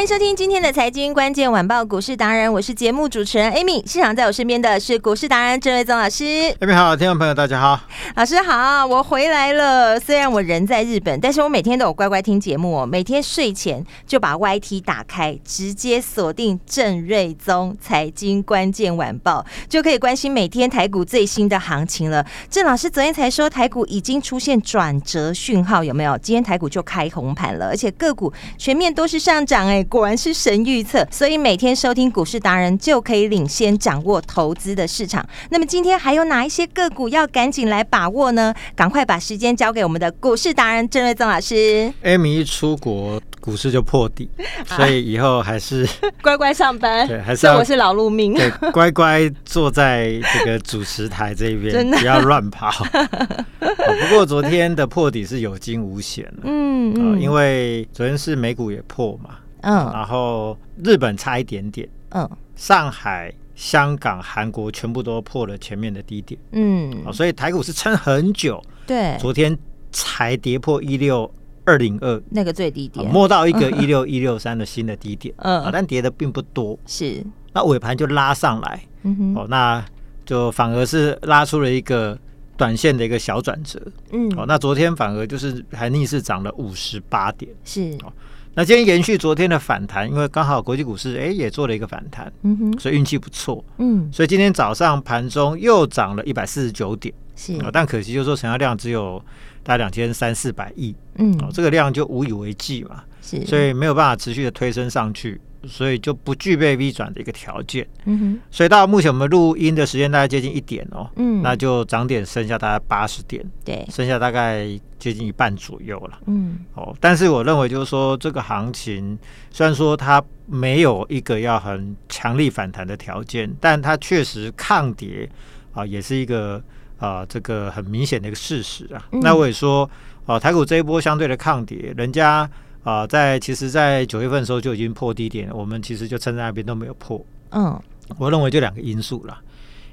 欢迎收听今天的财经关键晚报股市达人，我是节目主持人 Amy。现场在我身边的是股市达人郑瑞宗老师。Amy 好，听众朋友大家好，老师好，我回来了。虽然我人在日本，但是我每天都有乖乖听节目哦。每天睡前就把 YT 打开，直接锁定郑瑞宗财经关键晚报，就可以关心每天台股最新的行情了。郑老师昨天才说台股已经出现转折讯号，有没有？今天台股就开红盘了，而且个股全面都是上涨哎。果然是神预测，所以每天收听股市达人就可以领先掌握投资的市场。那么今天还有哪一些个股要赶紧来把握呢？赶快把时间交给我们的股市达人郑瑞宗老师。Amy 一出国，股市就破底，所以以后还是 乖乖上班。对，还是要我是劳碌命，对，乖乖坐在这个主持台这边，不要乱跑。不过昨天的破底是有惊无险的，嗯嗯，因为昨天是美股也破嘛。嗯，然后日本差一点点，嗯，上海、香港、韩国全部都破了前面的低点，嗯，所以台股是撑很久，对，昨天才跌破一六二零二。那个最低点，摸到一个一六一六三的新的低点，嗯，但跌的并不多，是，那尾盘就拉上来，嗯哼，哦，那就反而是拉出了一个短线的一个小转折，嗯，哦，那昨天反而就是还逆势涨了五十八点，是，哦。那今天延续昨天的反弹，因为刚好国际股市哎也做了一个反弹，嗯哼，所以运气不错，嗯，所以今天早上盘中又涨了一百四十九点，是，但可惜就是说成交量只有大概两千三四百亿，嗯，哦，这个量就无以为继嘛，是，所以没有办法持续的推升上去。所以就不具备 V 转的一个条件，嗯哼。所以到目前我们录音的时间大概接近一点哦，嗯，那就涨点剩下大概八十点，对，剩下大概接近一半左右了，嗯，哦。但是我认为就是说这个行情虽然说它没有一个要很强力反弹的条件，但它确实抗跌啊，也是一个啊这个很明显的一个事实啊。嗯、那我也说，啊，台股这一波相对的抗跌，人家。啊，在其实，在九月份的时候就已经破低点，我们其实就撑在那边都没有破。嗯，我认为就两个因素啦，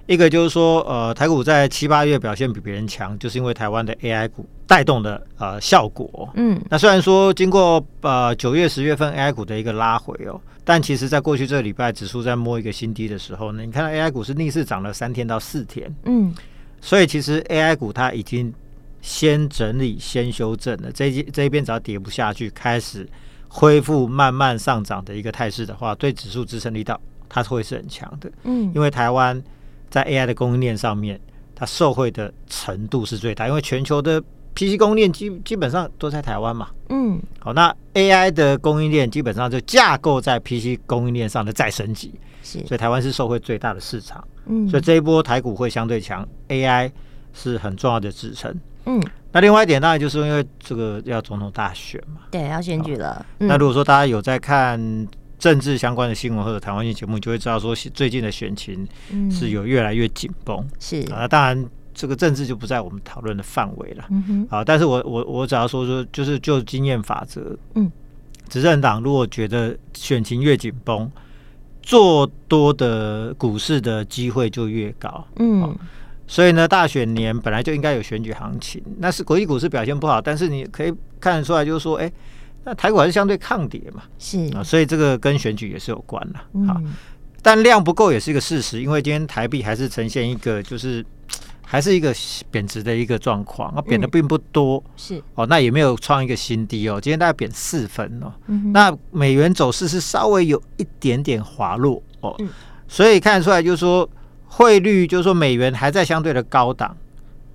一个就是说，呃，台股在七八月表现比别人强，就是因为台湾的 AI 股带动的呃效果。嗯，那虽然说经过呃九月十月份 AI 股的一个拉回哦，但其实在过去这个礼拜指数在摸一个新低的时候呢，你看到 AI 股是逆势涨了三天到四天。嗯，所以其实 AI 股它已经。先整理，先修正的。这一这一边只要跌不下去，开始恢复慢慢上涨的一个态势的话，对指数支撑力道它会是很强的。嗯，因为台湾在 AI 的供应链上面，它受惠的程度是最大，因为全球的 PC 供应链基基本上都在台湾嘛。嗯，好，那 AI 的供应链基本上就架构在 PC 供应链上的再升级，是，所以台湾是受惠最大的市场。嗯，所以这一波台股会相对强，AI 是很重要的支撑。嗯，那另外一点当然就是因为这个要总统大选嘛，对，要选举了。嗯、那如果说大家有在看政治相关的新闻或者台湾性节目，就会知道说最近的选情是有越来越紧绷。是啊，当然这个政治就不在我们讨论的范围了。嗯哼，啊，但是我我我只要说说，就是就经验法则，嗯，执政党如果觉得选情越紧绷，做多的股市的机会就越高。嗯。啊所以呢，大选年本来就应该有选举行情，那是国际股市表现不好，但是你可以看得出来，就是说，哎，那台股还是相对抗跌嘛，是。啊，所以这个跟选举也是有关的，但量不够也是一个事实，因为今天台币还是呈现一个就是还是一个贬值的一个状况，啊，贬的并不多，嗯、是。哦，那也没有创一个新低哦，今天大概贬四分哦，嗯、那美元走势是稍微有一点点滑落哦，嗯、所以看得出来就是说。汇率就是说美元还在相对的高档，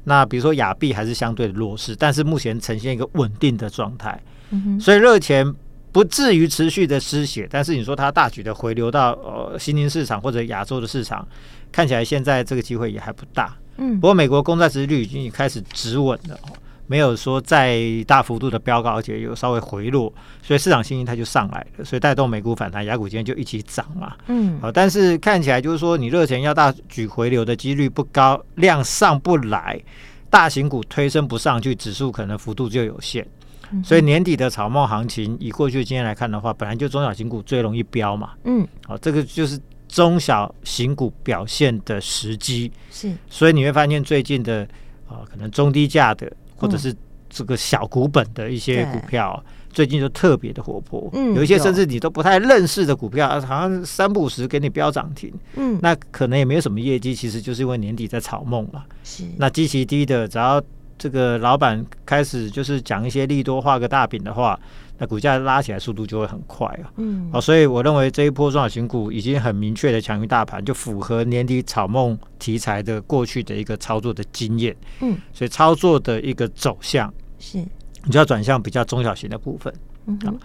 那比如说亚币还是相对的弱势，但是目前呈现一个稳定的状态，嗯、所以热钱不至于持续的失血，但是你说它大举的回流到呃新兴市场或者亚洲的市场，看起来现在这个机会也还不大。嗯，不过美国公债殖利率已经开始止稳了，没有说再大幅度的飙高，而且有稍微回落，所以市场信心它就上来了，所以带动美股反弹，亚股今天就一起涨嘛。嗯，好，但是看起来就是说你热钱要大举回流的几率不高，量上不来，大型股推升不上去，指数可能幅度就有限。所以年底的草帽行情，以过去的经验来看的话，本来就中小型股最容易飙嘛。嗯，好，这个就是中小型股表现的时机。是，所以你会发现最近的啊，可能中低价的或者是这个小股本的一些股票，最近就特别的活泼。嗯，有一些甚至你都不太认识的股票，好像三不五时给你飙涨停。嗯，那可能也没有什么业绩，其实就是因为年底在炒梦嘛。是，那基期低的，只要。这个老板开始就是讲一些利多画个大饼的话，那股价拉起来速度就会很快啊。嗯，好，所以我认为这一波中小型股已经很明确的强于大盘，就符合年底草梦题材的过去的一个操作的经验。嗯，所以操作的一个走向是，你就要转向比较中小型的部分。嗯。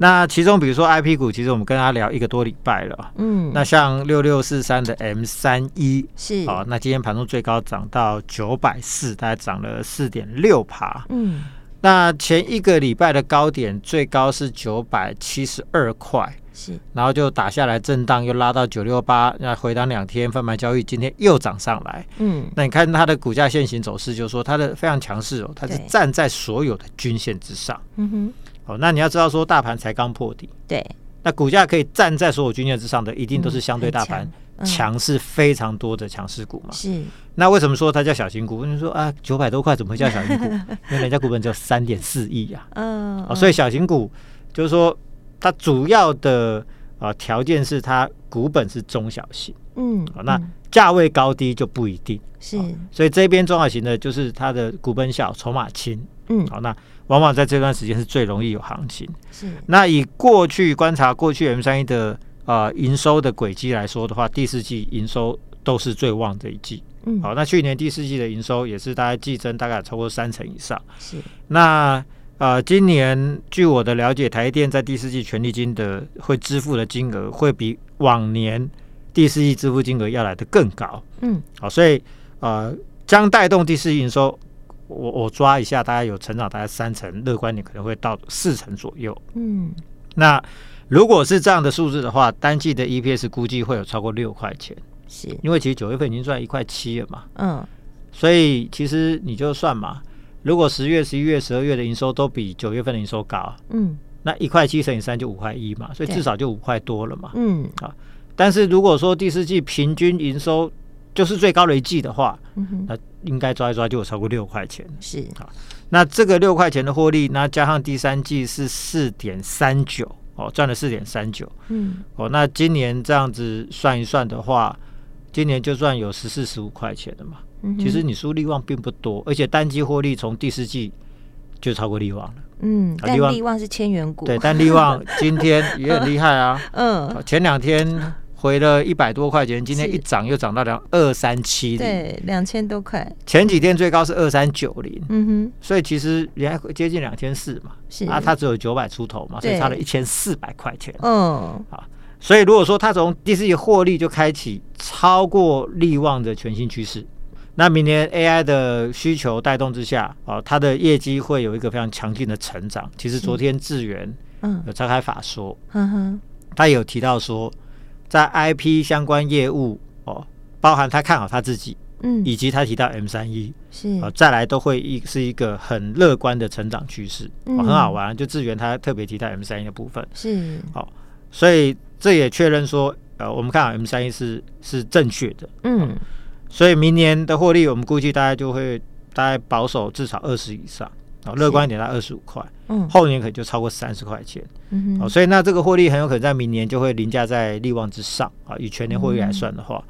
那其中，比如说 I P 股，其实我们跟他聊一个多礼拜了。嗯，那像六六四三的 M 三一是啊，那今天盘中最高涨到九百四，大概涨了四点六趴。嗯，那前一个礼拜的高点最高是九百七十二块，是，然后就打下来震荡，又拉到九六八，那回档两天贩卖交易，今天又涨上来。嗯，那你看它的股价线型走势，就是说它的非常强势哦，它是站在所有的均线之上。嗯哼。哦，那你要知道说，大盘才刚破底，对，那股价可以站在所有均线之上的，一定都是相对大盘强势非常多的强势股嘛。是，那为什么说它叫小型股？你说啊，九百多块怎么会叫小型股？因为人家股本只有三点四亿呀。嗯，哦，所以小型股就是说，它主要的啊条件是它股本是中小型。嗯，好，那价位高低就不一定。是，所以这边中小型的，就是它的股本小，筹码轻。嗯，好，那。往往在这段时间是最容易有行情。是，那以过去观察过去 M 三一的啊、呃、营收的轨迹来说的话，第四季营收都是最旺的一季。嗯，好，那去年第四季的营收也是大概季增大概超过三成以上。是，那呃今年据我的了解，台电在第四季权利金的会支付的金额会比往年第四季支付金额要来的更高。嗯，好，所以呃将带动第四季营收。我我抓一下，大概有成长大概三成，乐观点可能会到四成左右。嗯，那如果是这样的数字的话，单季的 EPS 估计会有超过六块钱。是，因为其实九月份已经赚一块七了嘛。嗯，所以其实你就算嘛，如果十月、十一月、十二月的营收都比九月份的营收高，嗯，那一块七乘以三就五块一嘛，所以至少就五块多了嘛。嗯，啊，但是如果说第四季平均营收就是最高的一季的话，嗯，那应该抓一抓就有超过六块钱。是啊，那这个六块钱的获利，那加上第三季是四点三九哦，赚了四点三九。嗯，哦，那今年这样子算一算的话，今年就算有十四十五块钱的嘛。嗯，其实你输利旺并不多，而且单季获利从第四季就超过利旺了。嗯，但利旺是千元股，对，但利旺今天也很厉害啊。嗯，前两天。回了一百多块钱，今天一涨又涨到两二三七零，对，两千多块。前几天最高是二三九零，嗯哼，所以其实也还接近两千四嘛，是。啊，它只有九百出头嘛，所以差了一千四百块钱，嗯，好，所以如果说它从第四季获利就开启超过利旺的全新趋势，那明年 AI 的需求带动之下，啊，它的业绩会有一个非常强劲的成长。其实昨天智源嗯。有召开法说，嗯哼，他有提到说。在 IP 相关业务哦，包含他看好他自己，嗯，以及他提到 M 三一是。啊，再来都会一是一个很乐观的成长趋势，嗯，很好玩。就智源他特别提到 M 三一的部分。是。好，所以这也确认说，呃，我们看好 M 三一是是正确的，嗯，所以明年的获利我们估计大概就会大概保守至少二十以上。哦，乐观一点，到二十五块，嗯，后年可能就超过三十块钱，嗯哼，哦，所以那这个获利很有可能在明年就会凌驾在利旺之上。啊。以全年获利来算的话，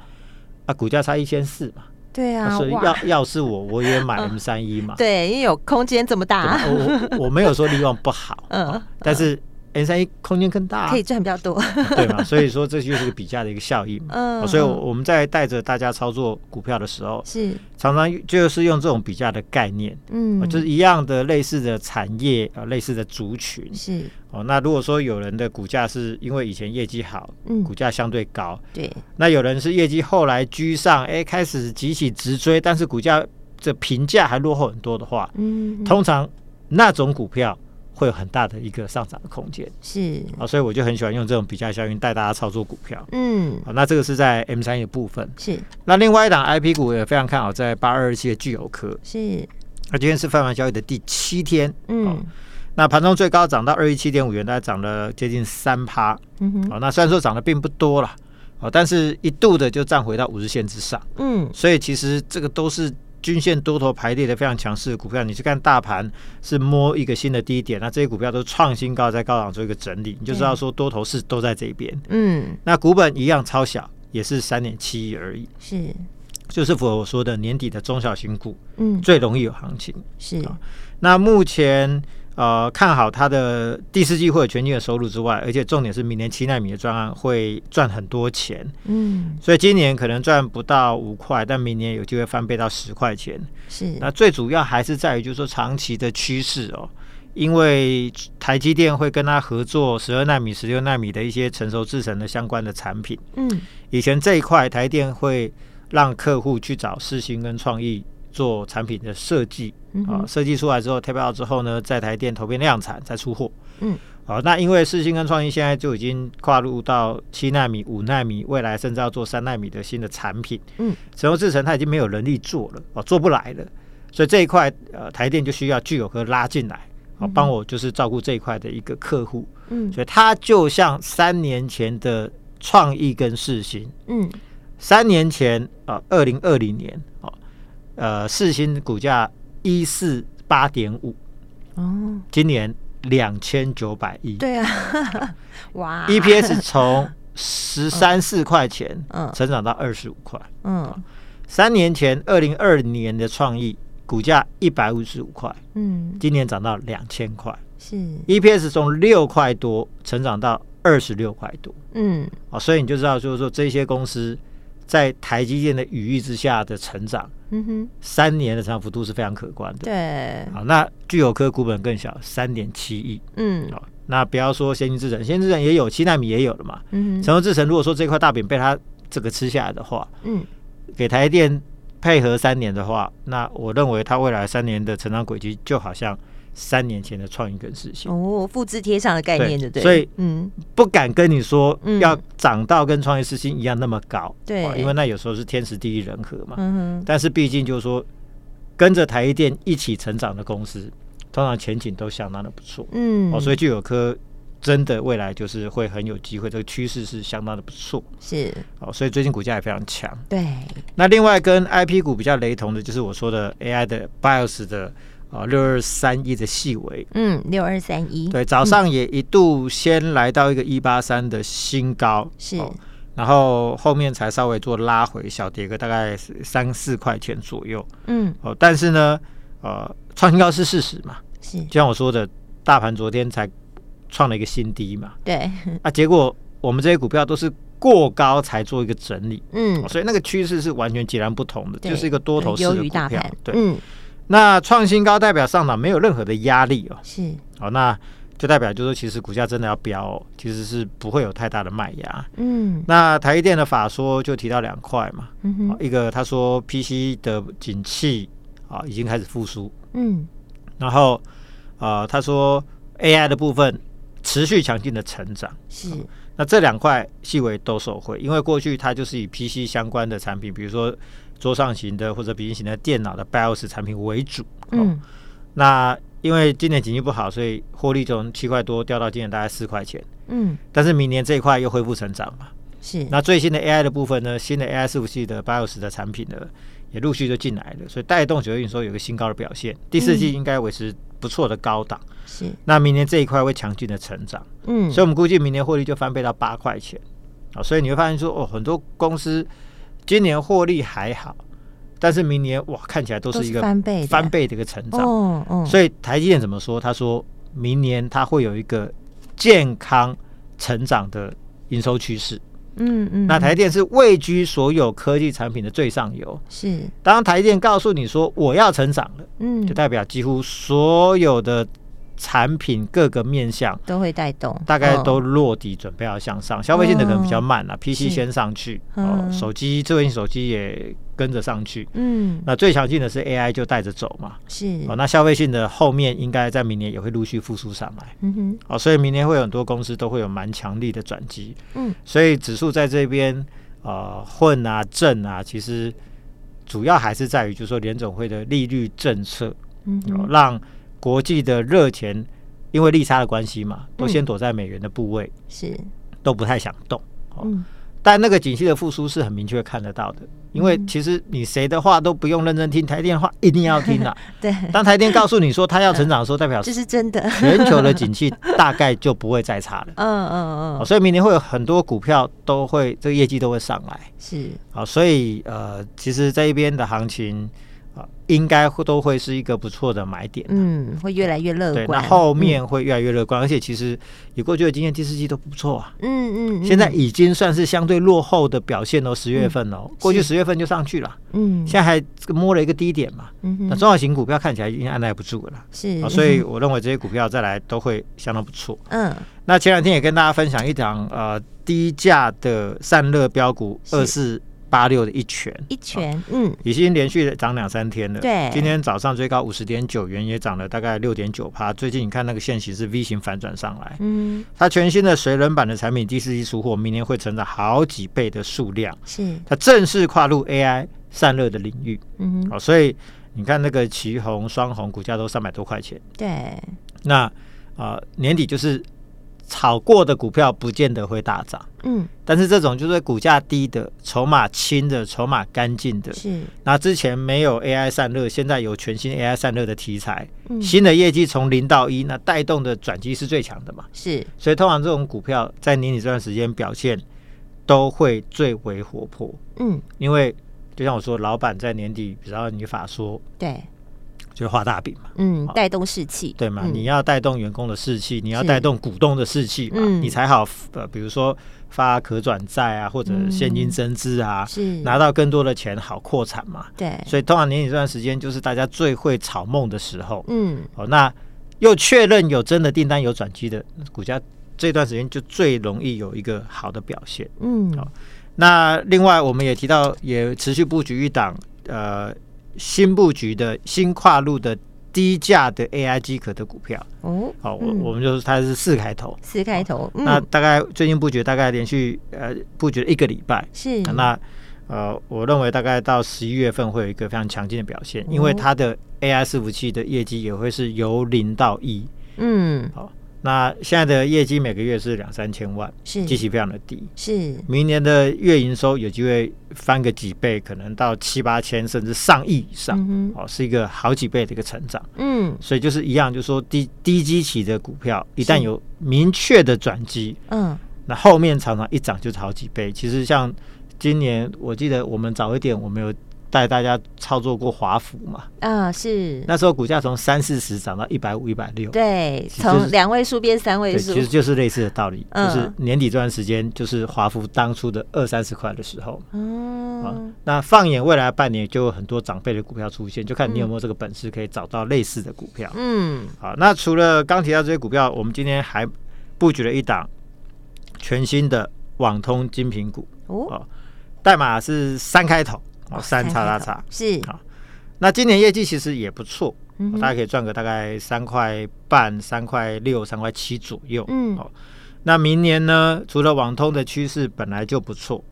啊，股价差一千四嘛，对啊，所以要要是我，我也买 M 三一嘛，对，因为有空间这么大，我我没有说利旺不好，嗯，但是 M 三一空间更大，可以赚比较多，对嘛？所以说这就是个比价的一个效应。嗯，所以我们在带着大家操作股票的时候，是常常就是用这种比价的概念，嗯，就是一样的类似的产业啊，类似的族群是哦。那如果说有人的股价是因为以前业绩好，嗯，股价相对高，对，那有人是业绩后来居上，哎，开始急起直追，但是股价这评价还落后很多的话，嗯，通常那种股票。会有很大的一个上涨的空间，是。啊，所以我就很喜欢用这种比价效应带大家操作股票。嗯，好，那这个是在 M 三的部分，是。那另外一档 IP 股也非常看好，在八二二七的聚友科，是。那今天是放完交易的第七天，嗯，那盘中最高涨到二一七点五元，大概涨了接近三趴，嗯哼，好，那虽然说涨的并不多了，哦，但是一度的就站回到五日线之上，嗯，所以其实这个都是。均线多头排列的非常强势的股票，你去看大盘是摸一个新的低点，那这些股票都创新高，在高档做一个整理，你就知道说多头是都在这边。嗯，那股本一样超小，也是三点七亿而已。是，就是符合我说的年底的中小型股，嗯，最容易有行情。是，那目前。呃，看好它的第四季会有全新的收入之外，而且重点是明年七纳米的专案会赚很多钱，嗯，所以今年可能赚不到五块，但明年有机会翻倍到十块钱。是，那最主要还是在于就是说长期的趋势哦，因为台积电会跟他合作十二纳米、十六纳米的一些成熟制程的相关的产品，嗯，以前这一块台电会让客户去找四星跟创意。做产品的设计啊，设计出来之后，tape out 之后呢，在台电投片量产再出货。嗯，好，那因为世芯跟创意现在就已经跨入到七纳米、五纳米，未来甚至要做三纳米的新的产品。嗯，成熟制程它已经没有能力做了，哦，做不来了，所以这一块呃，台电就需要具有科拉进来，好，帮我就是照顾这一块的一个客户。嗯，所以他就像三年前的创意跟世芯。嗯，三年前啊，二零二零年哦。呃，四星股价一四八点五，哦，今年两千九百亿，对啊，哇，EPS 从十三四块钱，嗯，成长到二十五块，嗯，三年前二零二零年的创意股价一百五十五块，嗯，今年涨到两千块，是。EPS 从六块多成长到二十六块多，嗯，啊，所以你就知道，就是说这些公司。在台积电的羽翼之下的成长，嗯哼，三年的成长幅度是非常可观的。对，好，那具有科股本更小，三点七亿，嗯，好，那不要说先进制程，先进制程也有七纳米也有了嘛，嗯哼，成熟制程如果说这块大饼被它这个吃下来的话，嗯，给台电配合三年的话，那我认为它未来三年的成长轨迹就好像。三年前的创意跟事情。哦，复制贴上的概念的，对，所以嗯，不敢跟你说要涨到跟创意世芯一样那么高，对，因为那有时候是天时地利人和嘛，但是毕竟就是说跟着台积电一起成长的公司，通常前景都相当的不错，嗯，哦，所以就有科真的未来就是会很有机会，这个趋势是相当的不错，是，哦，所以最近股价也非常强，对。那另外跟 IP 股比较雷同的，就是我说的 AI 的 BIOS 的。啊，六二三一的细微，嗯，六二三一，对，早上也一度先来到一个一八三的新高，是、哦，然后后面才稍微做拉回，小跌个大概三四块钱左右，嗯，哦，但是呢，呃，创新高是事实嘛，是，就像我说的，大盘昨天才创了一个新低嘛，对，啊，结果我们这些股票都是过高才做一个整理，嗯、哦，所以那个趋势是完全截然不同的，对就是一个多头式的股票，对，嗯。那创新高代表上涨没有任何的压力哦，是，好，那就代表就是说，其实股价真的要飙哦，其实是不会有太大的卖压。嗯，那台积电的法说就提到两块嘛，嗯哼，一个他说 PC 的景气啊已经开始复苏，嗯，然后呃他说 AI 的部分持续强劲的成长，是，那这两块细微都受惠，因为过去它就是以 PC 相关的产品，比如说。桌上型的或者笔记型的电脑的 BIOS 产品为主，嗯、哦，那因为今年经济不好，所以获利从七块多掉到今年大概四块钱，嗯，但是明年这一块又恢复成长嘛，是。那最新的 AI 的部分呢，新的 AI 伺服器的 BIOS 的产品呢，也陆续就进来了，所以带动九月营收有一个新高的表现，第四季应该维持不错的高档，是、嗯。那明年这一块会强劲的成长，嗯，所以我们估计明年获利就翻倍到八块钱，啊、哦，所以你会发现说，哦，很多公司。今年获利还好，但是明年哇，看起来都是一个翻倍翻倍的一个成长。哦哦，所以台积电怎么说？他说明年他会有一个健康成长的营收趋势。嗯嗯，那台电是位居所有科技产品的最上游。是，当台电告诉你说我要成长了，嗯，就代表几乎所有的。产品各个面向都会带动，大概都落地准备要向上。消费性的可能比较慢了，PC 先上去，哦，手机智慧型手机也跟着上去。嗯，那最强劲的是 AI 就带着走嘛。是哦，那消费性的后面应该在明年也会陆续复苏上来。嗯哼，哦，所以明年会有很多公司都会有蛮强力的转机。嗯，所以指数在这边呃混啊震啊，其实主要还是在于就是说联总会的利率政策，嗯，让。国际的热钱，因为利差的关系嘛，都先躲在美元的部位，是都不太想动。嗯，但那个景气的复苏是很明确看得到的，因为其实你谁的话都不用认真听，台电的话一定要听的。对，当台电告诉你说它要成长的时候，代表这是真的，全球的景气大概就不会再差了。嗯嗯嗯，所以明年会有很多股票都会这个业绩都会上来。是啊，所以呃，其实这一边的行情。应该会都会是一个不错的买点，嗯，会越来越乐观。对，那后面会越来越乐观，嗯、而且其实以过去的经验，第四季都不错啊。嗯嗯，嗯。现在已经算是相对落后的表现哦，十月份哦，嗯、过去十月份就上去了，嗯，现在还摸了一个低点嘛，嗯哼，那中小型股票看起来已经按捺不住了，是，啊所以我认为这些股票再来都会相当不错。嗯，那前两天也跟大家分享一档呃低价的散热标股二四。八六的一拳，一拳，嗯，已经连续涨两三天了。对，今天早上最高五十点九元，也涨了大概六点九趴。最近你看那个线型是 V 型反转上来，嗯，它全新的水冷版的产品第四季出货，明年会成长好几倍的数量。是，它正式跨入 AI 散热的领域。嗯，好，所以你看那个旗红、双红股价都三百多块钱。对，那啊、呃，年底就是。炒过的股票不见得会大涨，嗯，但是这种就是股价低的、筹码轻的、筹码干净的，是。那之前没有 AI 散热，现在有全新 AI 散热的题材，嗯、新的业绩从零到一，那带动的转机是最强的嘛？是。所以通常这种股票在年底这段时间表现都会最为活泼，嗯，因为就像我说，老板在年底，比较你法说，对。就画大饼嘛，嗯，带动士气，对嘛？你要带动员工的士气，你要带动股东的士气嘛，你才好呃，比如说发可转债啊，或者现金增资啊，是。拿到更多的钱，好扩产嘛。对，所以通常年底这段时间就是大家最会炒梦的时候，嗯，哦，那又确认有真的订单有转机的股价，这段时间就最容易有一个好的表现，嗯，好。那另外我们也提到，也持续布局一档，呃。新布局的新跨入的低价的 AI 机壳的股票。哦，好，我我们就是它是四开头，四开头，那大概最近布局大概连续呃布局了一个礼拜，是。那呃我认为大概到十一月份会有一个非常强劲的表现，因为它的 AI 伺服器的业绩也会是由零到一，嗯，好。那现在的业绩每个月是两三千万，是。基期非常的低，是。明年的月营收有机会翻个几倍，可能到七八千甚至上亿以上，嗯、哦，是一个好几倍的一个成长，嗯，所以就是一样，就是说低低基期的股票一旦有明确的转机，嗯，那后面常常一涨就是好几倍。其实像今年，我记得我们早一点，我们有。带大家操作过华孚嘛？啊，是。那时候股价从三四十涨到一百五、一百六，对，从两位数变三位数，其实就是类似的道理，就是年底这段时间，就是华孚当初的二三十块的时候，嗯，那放眼未来半年，就有很多长辈的股票出现，就看你有没有这个本事可以找到类似的股票，嗯，好，那除了刚提到这些股票，我们今天还布局了一档全新的网通精品股。哦，代码是三开头。哦，三叉叉叉是啊，那今年业绩其实也不错，嗯、大家可以赚个大概三块半、三块六、三块七左右。嗯，好，那明年呢？除了网通的趋势本来就不错，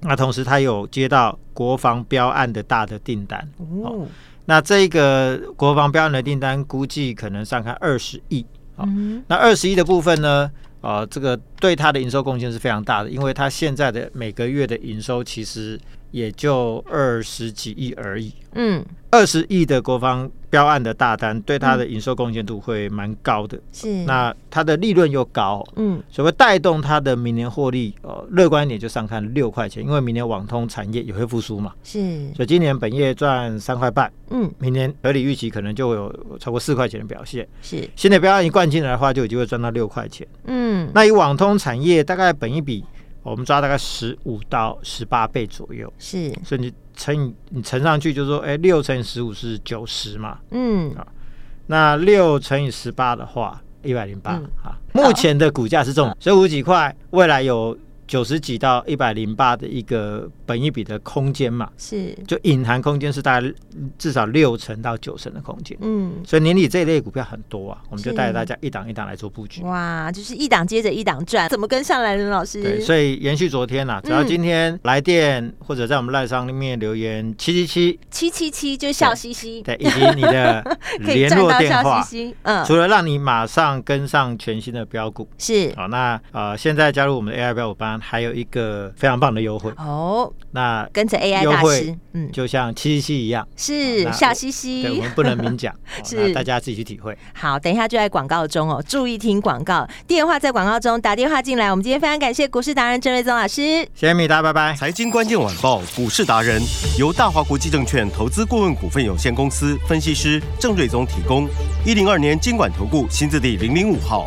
那同时它有接到国防标案的大的订单。哦，那这个国防标案的订单估计可能上看二十亿。哦，嗯、那二十亿的部分呢？啊，这个对它的营收贡献是非常大的，因为它现在的每个月的营收其实。也就二十几亿而已。嗯，二十亿的国防标案的大单，对它的营收贡献度会蛮高的。是，那它的利润又高。嗯，所以会带动它的明年获利，呃，乐观一点就上看六块钱，因为明年网通产业也会复苏嘛。是，所以今年本业赚三块半。嗯，明年合理预期可能就会有超过四块钱的表现。是，新的标案一灌进来的话，就有机会赚到六块钱。嗯，那以网通产业大概本一比。我们抓大概十五到十八倍左右，是，所以你乘以你乘上去，就是说，哎，六乘以十五是九十嘛，嗯，啊，那六乘以十八的话，一百零八，啊，目前的股价是这种，所以五几块，未来有。九十几到一百零八的一个本一比的空间嘛，是。就隐含空间是大概至少六成到九成的空间，嗯，所以年底这一类股票很多啊，我们就带着大家一档一档来做布局。哇，就是一档接着一档赚，怎么跟上来呢？老师？对，所以延续昨天呐、啊，只要今天来电或者在我们赖上面留言七七七。七七七就笑嘻嘻，对，以及你的 联络电话，嗯，除了让你马上跟上全新的标股，是。好，那呃现在加入我们的 AI 标股班。还有一个非常棒的优惠哦，那跟着 AI 大师，嗯，就像七七七一样，是笑嘻嘻。对，我们不能明讲，是大家自己去体会。好，等一下就在广告中哦，注意听广告，电话在广告中，打电话进来。我们今天非常感谢股市达人郑瑞宗老师，谢谢米达，拜拜。财经关键晚报股市达人由大华国际证券投资顾问股份有限公司分析师郑瑞宗提供，一零二年经管投顾新字第零零五号。